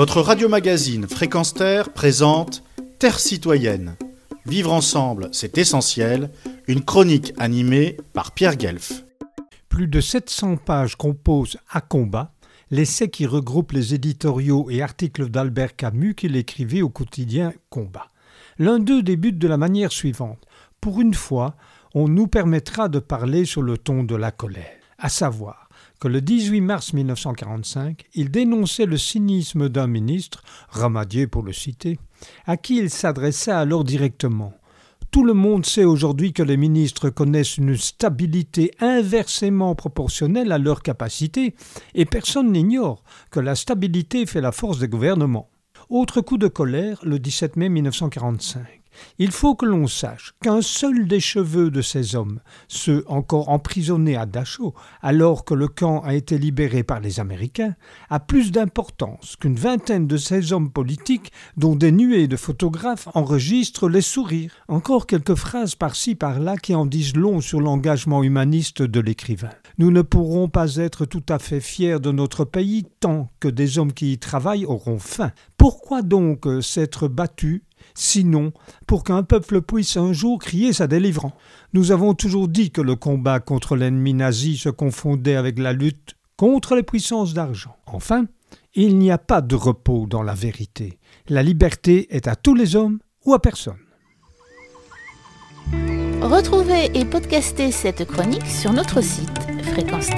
Votre radio-magazine Fréquence Terre présente Terre citoyenne. Vivre ensemble, c'est essentiel. Une chronique animée par Pierre Guelf. Plus de 700 pages composent À combat, l'essai qui regroupe les éditoriaux et articles d'Albert Camus qu'il écrivait au quotidien Combat. L'un d'eux débute de la manière suivante. Pour une fois, on nous permettra de parler sur le ton de la colère, à savoir que le 18 mars 1945, il dénonçait le cynisme d'un ministre, Ramadier pour le citer, à qui il s'adressa alors directement. Tout le monde sait aujourd'hui que les ministres connaissent une stabilité inversement proportionnelle à leur capacité, et personne n'ignore que la stabilité fait la force des gouvernements. Autre coup de colère le 17 mai 1945. Il faut que l'on sache qu'un seul des cheveux de ces hommes, ceux encore emprisonnés à Dachau, alors que le camp a été libéré par les Américains, a plus d'importance qu'une vingtaine de ces hommes politiques dont des nuées de photographes enregistrent les sourires. Encore quelques phrases par-ci par-là qui en disent long sur l'engagement humaniste de l'écrivain. Nous ne pourrons pas être tout à fait fiers de notre pays tant que des hommes qui y travaillent auront faim. Pourquoi donc s'être battus sinon pour qu'un peuple puisse un jour crier sa délivrance. Nous avons toujours dit que le combat contre l'ennemi nazi se confondait avec la lutte contre les puissances d'argent. Enfin, il n'y a pas de repos dans la vérité. La liberté est à tous les hommes ou à personne. Retrouvez et podcastez cette chronique sur notre site fréquence